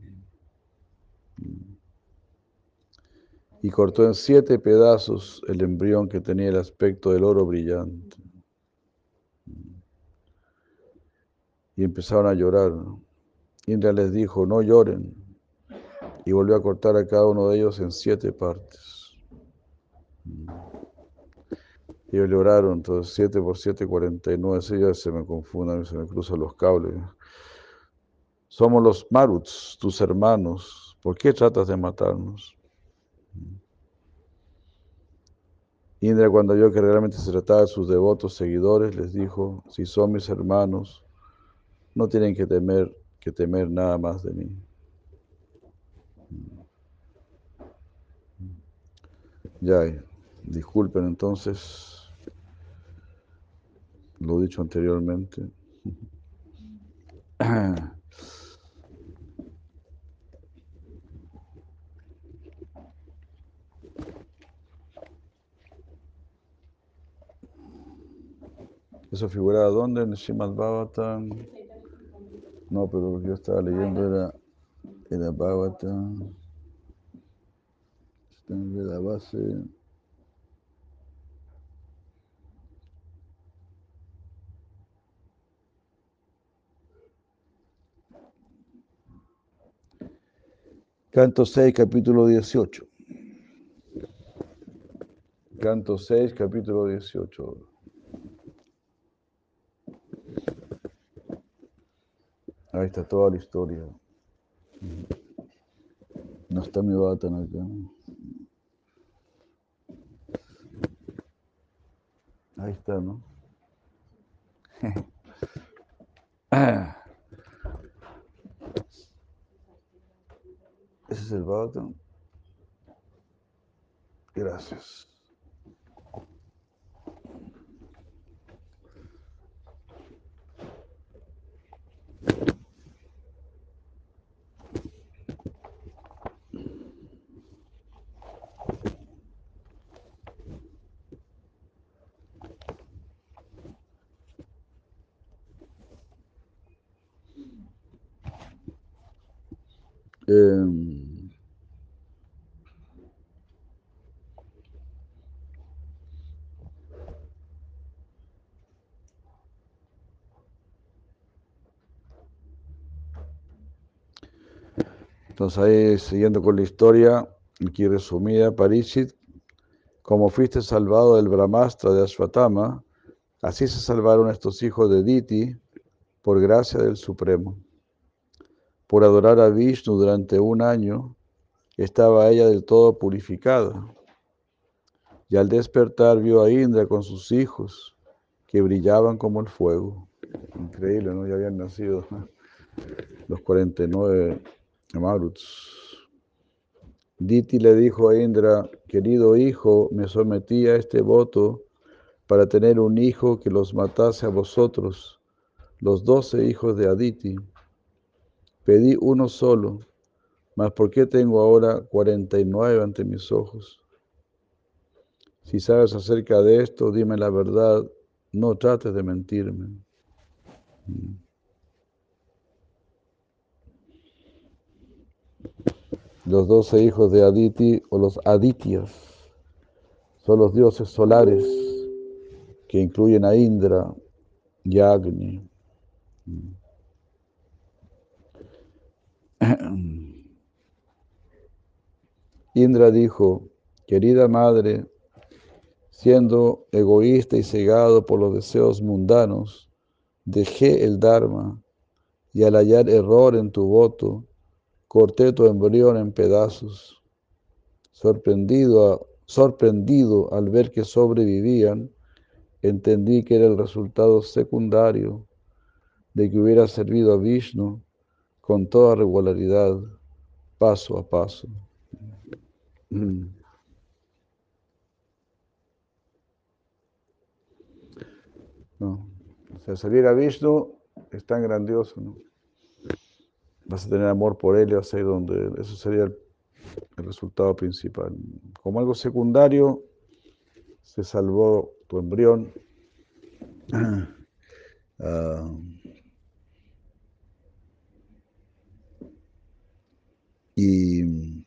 y cortó en siete pedazos el embrión que tenía el aspecto del oro brillante. Y empezaron a llorar. Indra les dijo, no lloren. Y volvió a cortar a cada uno de ellos en siete partes. Ellos lloraron, entonces 7 por 7, 49. Sí, ya se me confunden, se me cruzan los cables. Somos los Maruts, tus hermanos. ¿Por qué tratas de matarnos? Indra, cuando vio que realmente se trataba de sus devotos seguidores, les dijo, si son mis hermanos, no tienen que temer, que temer nada más de mí. Ya, disculpen entonces lo dicho anteriormente. (clears throat) ¿Eso figuraba dónde? En Shimad Bhavatam. No, pero lo que yo estaba leyendo era, era Bhavatam. Está en la base. Canto 6, capítulo 18. Canto 6, capítulo 18. Ahí está toda la historia. No está mi batan acá. Ahí está, ¿no? Ese es el botón. Gracias. Ahí, siguiendo con la historia, aquí resumida, Parishit, como fuiste salvado del Brahmastra de Ashwatthama, así se salvaron estos hijos de Diti por gracia del Supremo. Por adorar a Vishnu durante un año, estaba ella del todo purificada. Y al despertar vio a Indra con sus hijos, que brillaban como el fuego. Increíble, ¿no? Ya habían nacido los 49 Maruts. Diti le dijo a Indra, querido hijo, me sometí a este voto para tener un hijo que los matase a vosotros, los doce hijos de Aditi. Pedí uno solo, mas ¿por qué tengo ahora cuarenta y nueve ante mis ojos? Si sabes acerca de esto, dime la verdad, no trates de mentirme. Mm. Los doce hijos de Aditi o los Adityas son los dioses solares que incluyen a Indra y Agni. (clears throat) Indra dijo, querida madre, siendo egoísta y cegado por los deseos mundanos, dejé el Dharma y al hallar error en tu voto, corté tu embrión en pedazos. Sorprendido, sorprendido al ver que sobrevivían, entendí que era el resultado secundario de que hubiera servido a Vishnu con toda regularidad, paso a paso. (clears throat) No. O sea, servir a Vishnu es tan grandioso, ¿no? Vas a tener amor por él y vas a ir donde eso sería el, resultado principal. Como algo secundario, se salvó tu embrión. (clears throat) Ah, y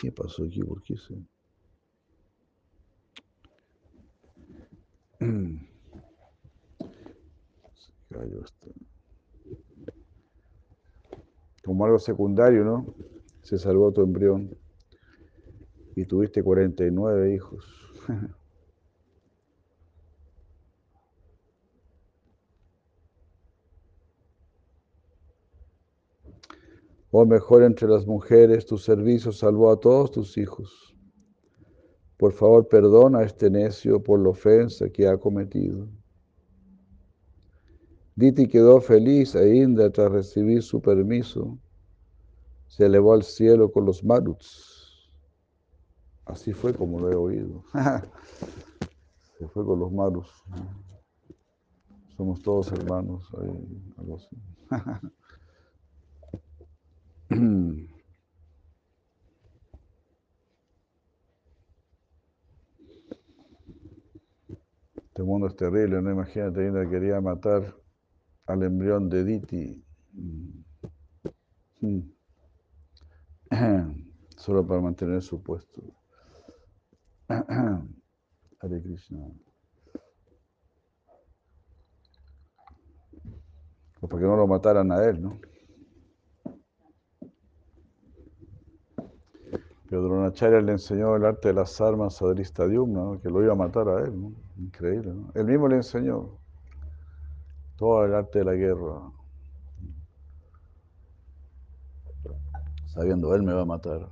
¿qué pasó aquí? ¿Por qué se? (clears throat) se cayó esto como algo secundario, ¿no? Se salvó tu embrión y tuviste 49 hijos. (laughs) O mejor entre las mujeres, tu servicio salvó a todos tus hijos. Por favor, perdona a este necio por la ofensa que ha cometido. Diti quedó feliz e Indra, tras recibir su permiso, se elevó al cielo con los maruts. Así fue como lo he oído. (laughs) se fue con los maruts. Somos todos hermanos. algo así. (coughs) Este mundo es terrible, ¿no? Imagínate, Indra quería matar al embrión de Diti. (clears throat) Solo para mantener su puesto. (clears throat) Hare Krishna. Para que no lo mataran a él, ¿no? Pero Dronacharya le enseñó el arte de las armas a Dristadiumna, que lo iba a matar a él. ¿no? Increíble. ¿no? Él mismo le enseñó todo el arte de la guerra. Sabiendo él me va a matar.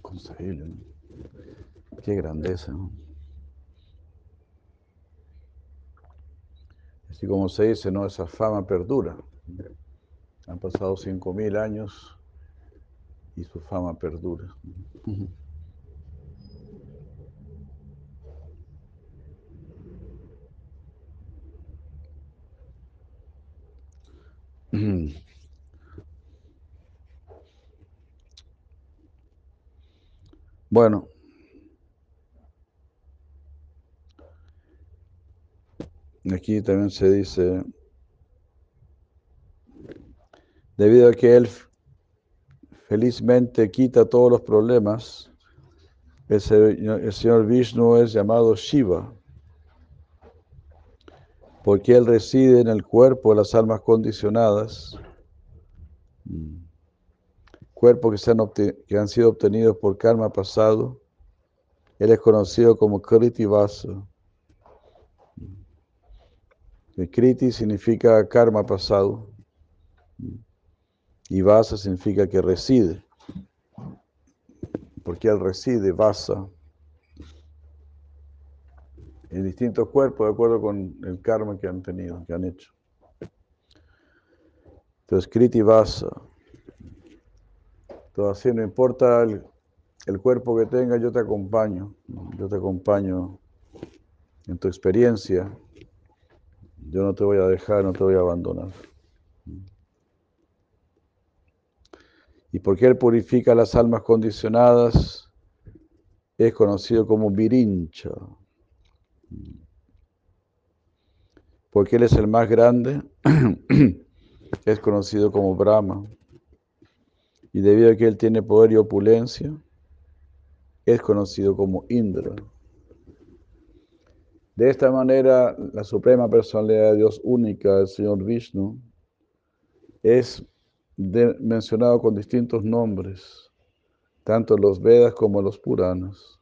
Conseguirle. ¿no? Qué grandeza. Así como se dice, ¿no? esa fama perdura. Han pasado 5.000 años y su fama perdura. (clears throat) Bueno, aquí también se dice, debido a que él felizmente quita todos los problemas, el señor, Vishnu es llamado Shiva, porque él reside en el cuerpo de las almas condicionadas, cuerpos que, han, que han sido obtenidos por karma pasado, él es conocido como Kriti Vasa. Kriti significa karma pasado y Vasa significa que reside. Porque él reside, Vasa, en distintos cuerpos de acuerdo con el karma que han tenido, que han hecho. Entonces, Kriti Vasa. Todo así, no importa el, cuerpo que tengas, yo te acompaño. Yo te acompaño en tu experiencia. Yo no te voy a dejar, no te voy a abandonar. Y porque Él purifica las almas condicionadas, es conocido como Virincha. Porque Él es el más grande, (clears throat) es conocido como Brahma. Y debido a que Él tiene poder y opulencia, es conocido como Indra. De esta manera, la suprema personalidad de Dios única, el Señor Vishnu, es mencionado con distintos nombres, tanto en los Vedas como en los Puranas.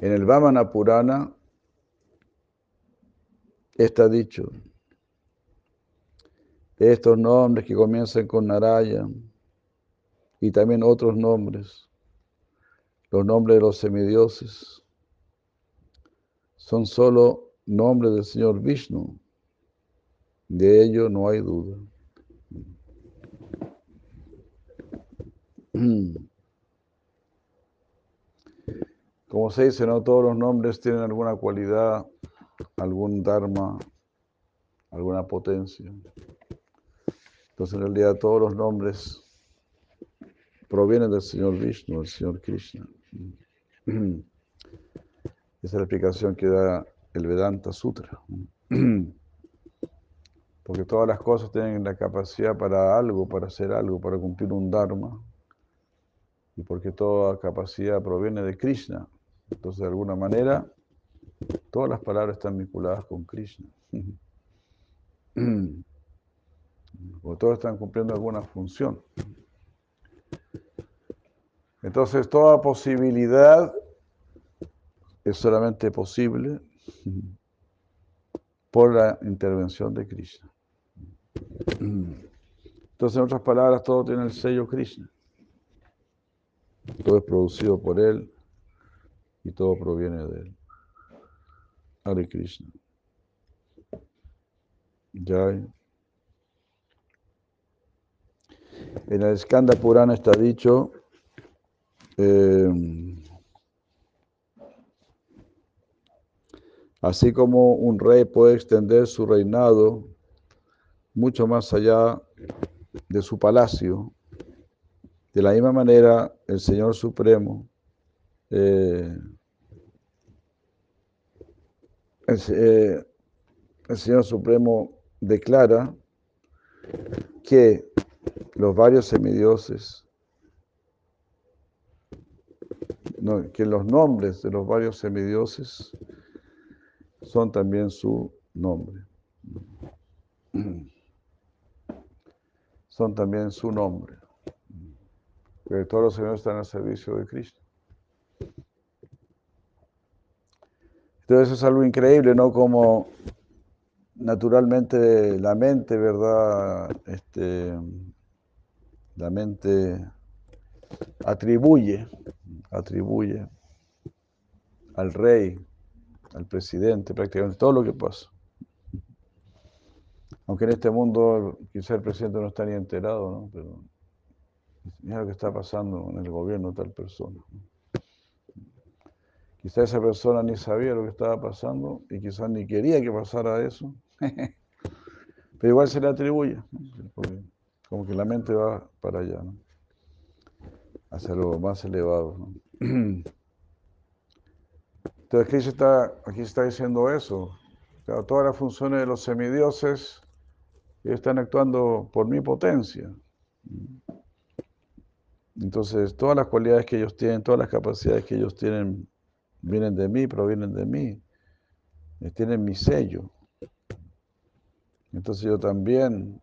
En el Vamana Purana está dicho, estos nombres que comienzan con Narayan y también otros nombres, los nombres de los semidioses, son solo nombres del Señor Vishnu. De ello no hay duda. (clears throat) Como se dice, no todos los nombres tienen alguna cualidad, algún dharma, alguna potencia. Entonces, en realidad, todos los nombres provienen del Señor Vishnu, del Señor Krishna. Esa es la explicación que da el Vedanta Sutra. Porque todas las cosas tienen la capacidad para algo, para hacer algo, para cumplir un dharma. Y porque toda capacidad proviene de Krishna. Entonces, de alguna manera, todas las palabras están vinculadas con Krishna. (clears throat) Porque todos están cumpliendo alguna función. Entonces, toda posibilidad es solamente posible por la intervención de Krishna. Entonces, en otras palabras, todo tiene el sello Krishna. Todo es producido por Él y todo proviene de Él. Hare Krishna. Jai. En el Skanda Purana está dicho, eh, así como un rey puede extender su reinado mucho más allá de su palacio. De la misma manera, el Señor Supremo, eh, el, eh, el, Señor Supremo declara que los varios semidioses, que los nombres de los varios semidioses son también su nombre. son también su nombre. Porque todos los señores están al servicio de Cristo. Entonces es algo increíble, ¿no? Como naturalmente la mente, ¿verdad? Este, la mente atribuye, atribuye al rey, al presidente, prácticamente todo lo que pasa. Aunque en este mundo quizá el presidente no está ni enterado, ¿no? Pero mira lo que está pasando en el gobierno de tal persona. Quizá esa persona ni sabía lo que estaba pasando y quizás ni quería que pasara eso. (laughs) Pero igual se le atribuye, como que la mente va para allá, ¿no? hacia lo más elevado. (clears throat) Entonces aquí se está, aquí está diciendo eso. todas las funciones de los semidioses están actuando por mi potencia. Entonces, todas las cualidades que ellos tienen, todas las capacidades que ellos tienen, vienen de mí, provienen de mí, eh, tienen mi sello. Entonces yo también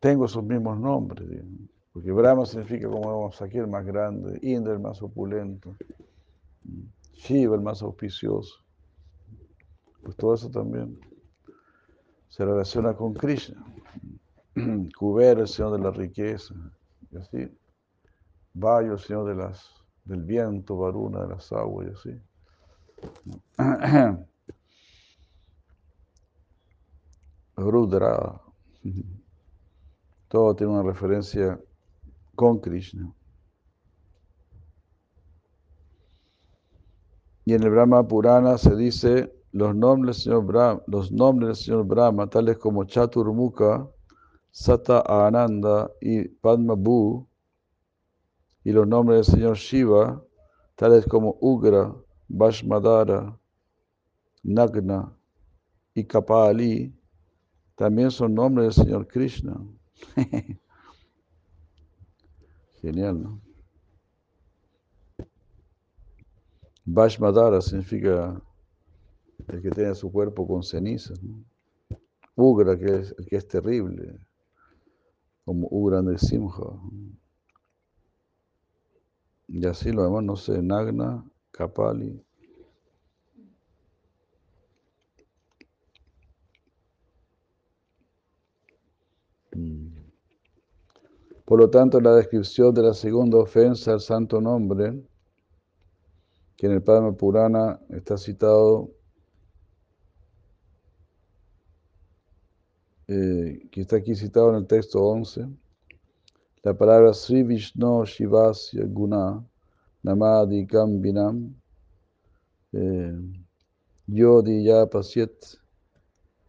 tengo sus mismos nombres, porque Brahma significa, como vemos aquí, el más grande, Indra el más opulento, Shiva el más auspicioso. Pues todo eso también se relaciona con Krishna. (clears throat) Kubera, el Señor de la riqueza, y así. Vayo, el Señor de las, del viento, Varuna, de las aguas, y así. (clears throat) Rudra. (laughs) Todo tiene una referencia con Krishna. Y en el Brahma Purana se dice los nombres del Señor Brahma, los nombres del Señor Brahma, tales como Chaturmukha, Sata Ananda y Padmabhu, y los nombres del Señor Shiva, tales como Ugra, Vashmadara, Nagna y Kapali, también son nombres del Señor Krishna. (laughs) Genial, ¿no? Vashmadara significa el que tiene su cuerpo con cenizas. Ugra, que es el que es terrible, como Ugra Simha. Y así lo demás, no sé, Nagna, Kapali. Mm. Por lo tanto, la descripción de la segunda ofensa al santo nombre, que en el Padma Purana está citado Eh, que está aquí citado en el texto 11, la palabra Sri Vishnu Shivasya Guna Namadi Kambinam eh, Yodi Ya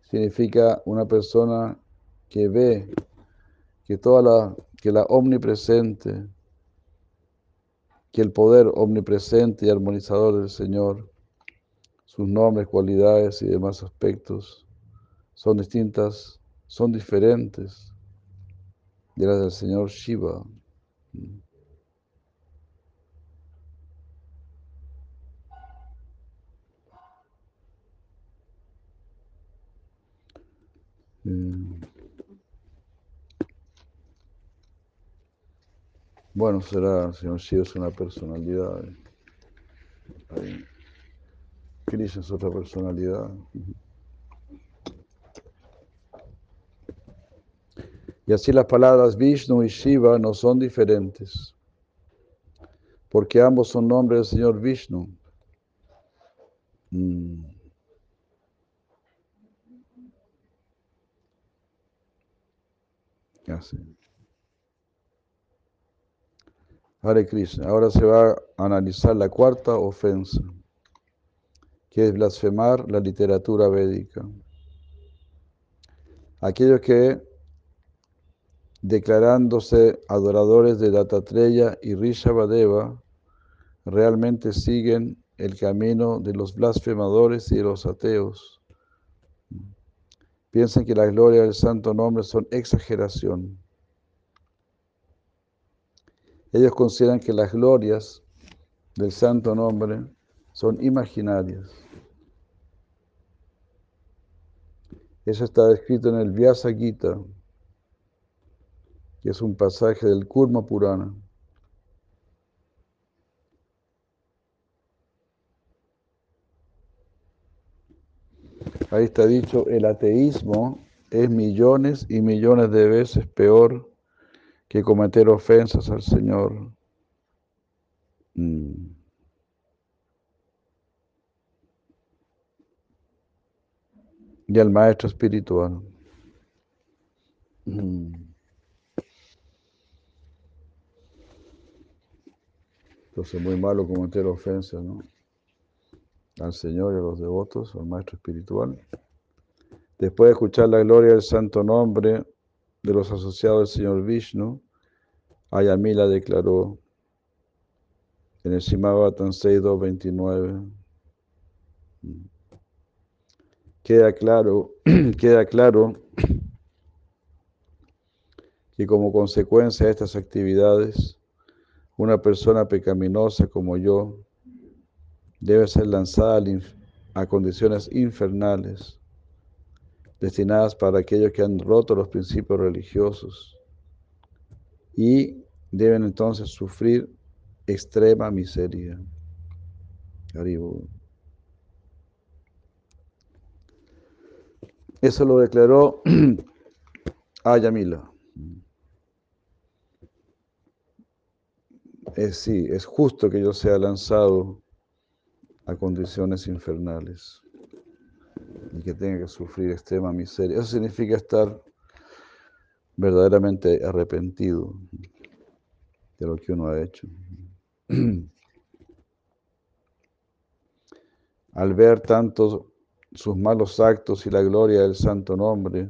significa una persona que ve que toda la, que la omnipresente, que el poder omnipresente y armonizador del Señor, sus nombres, cualidades y demás aspectos son distintas son diferentes de del señor Shiva. Mm. Bueno, será, el señor Shiva es una personalidad. Krishna es otra personalidad. Y así las palabras Vishnu y Shiva no son diferentes, porque ambos son nombres del Señor Vishnu. Mm. Así. Hare Krishna. Ahora se va a analizar la cuarta ofensa, que es blasfemar la literatura védica. Aquellos que declarándose adoradores de Datatreya y Rishabhadeva, realmente siguen el camino de los blasfemadores y de los ateos. Piensan que la gloria del santo nombre son exageración. Ellos consideran que las glorias del santo nombre son imaginarias. Eso está escrito en el Vyasa Gita que es un pasaje del Kurma Purana. Ahí está dicho, el ateísmo es millones y millones de veces peor que cometer ofensas al Señor. Mm. Y al maestro espiritual. Mm. Entonces, muy malo cometer ofensas, ¿no? Al Señor y a los devotos, al maestro espiritual. Después de escuchar la gloria del santo nombre de los asociados del Señor Vishnu, Ayamila declaró en el Shimabatan 6.2.29 queda claro, (clears throat) queda claro que como consecuencia de estas actividades, una persona pecaminosa como yo debe ser lanzada a condiciones infernales, destinadas para aquellos que han roto los principios religiosos y deben entonces sufrir extrema miseria. Eso lo declaró (clears throat) Ayamila. Es, sí, es justo que yo sea lanzado a condiciones infernales y que tenga que sufrir extrema miseria. Eso significa estar verdaderamente arrepentido de lo que uno ha hecho. (clears throat) Al ver tanto sus malos actos y la gloria del santo nombre,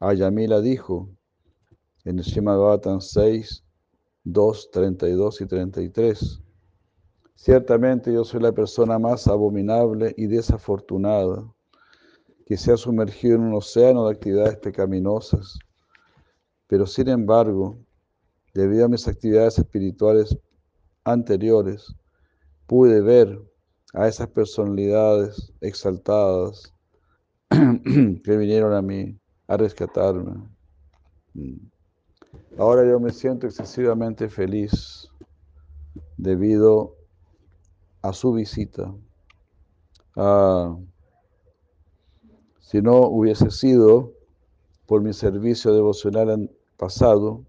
Ayamila dijo en el Shemad 6, 2, 32 y 33, Ciertamente yo soy la persona más abominable y desafortunada que se ha sumergido en un océano de actividades pecaminosas, pero sin embargo, debido a mis actividades espirituales anteriores, pude ver a esas personalidades exaltadas (clears throat) que vinieron a mí a rescatarme. Ahora yo me siento excesivamente feliz debido a su visita. Ah, si no hubiese sido por mi servicio devocional pasado,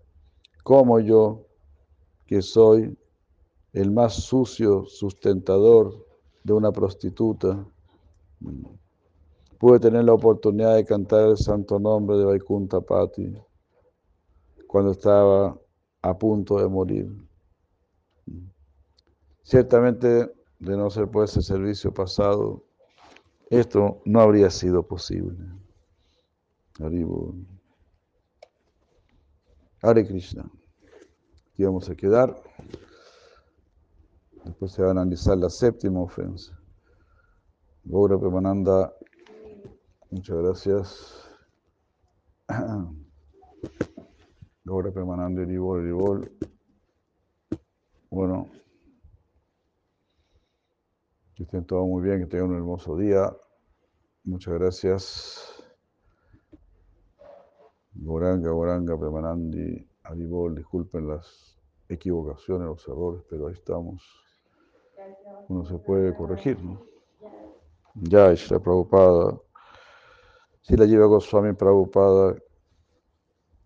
como yo, que soy el más sucio sustentador de una prostituta, pude tener la oportunidad de cantar el santo nombre de Vaikunta Pati cuando estaba a punto de morir. Ciertamente, de no ser por ese servicio pasado, esto no habría sido posible. Hare Krishna. Aquí vamos a quedar. Después se va a analizar la séptima ofensa. Gaura Premananda, muchas gracias. (clears throat) Gaura Premananda, Ribol, Ribol. Bueno, que estén todos muy bien, que tengan un hermoso día. Muchas gracias. Goranga, Goranga, Premanandi, Aribol, disculpen las equivocaciones, los errores, pero ahí estamos uno se puede corregir, ¿no? Ya, la Prabhupada. Si la lleva Goswami Prabhupada,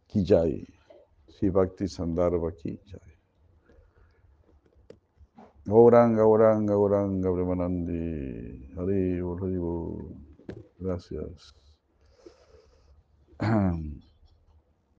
Kijai. Si Bhakti Sandarbha Kijai. Oranga, oranga, oranga, Premanandi. Hari, Hari, Gracias. (clears throat)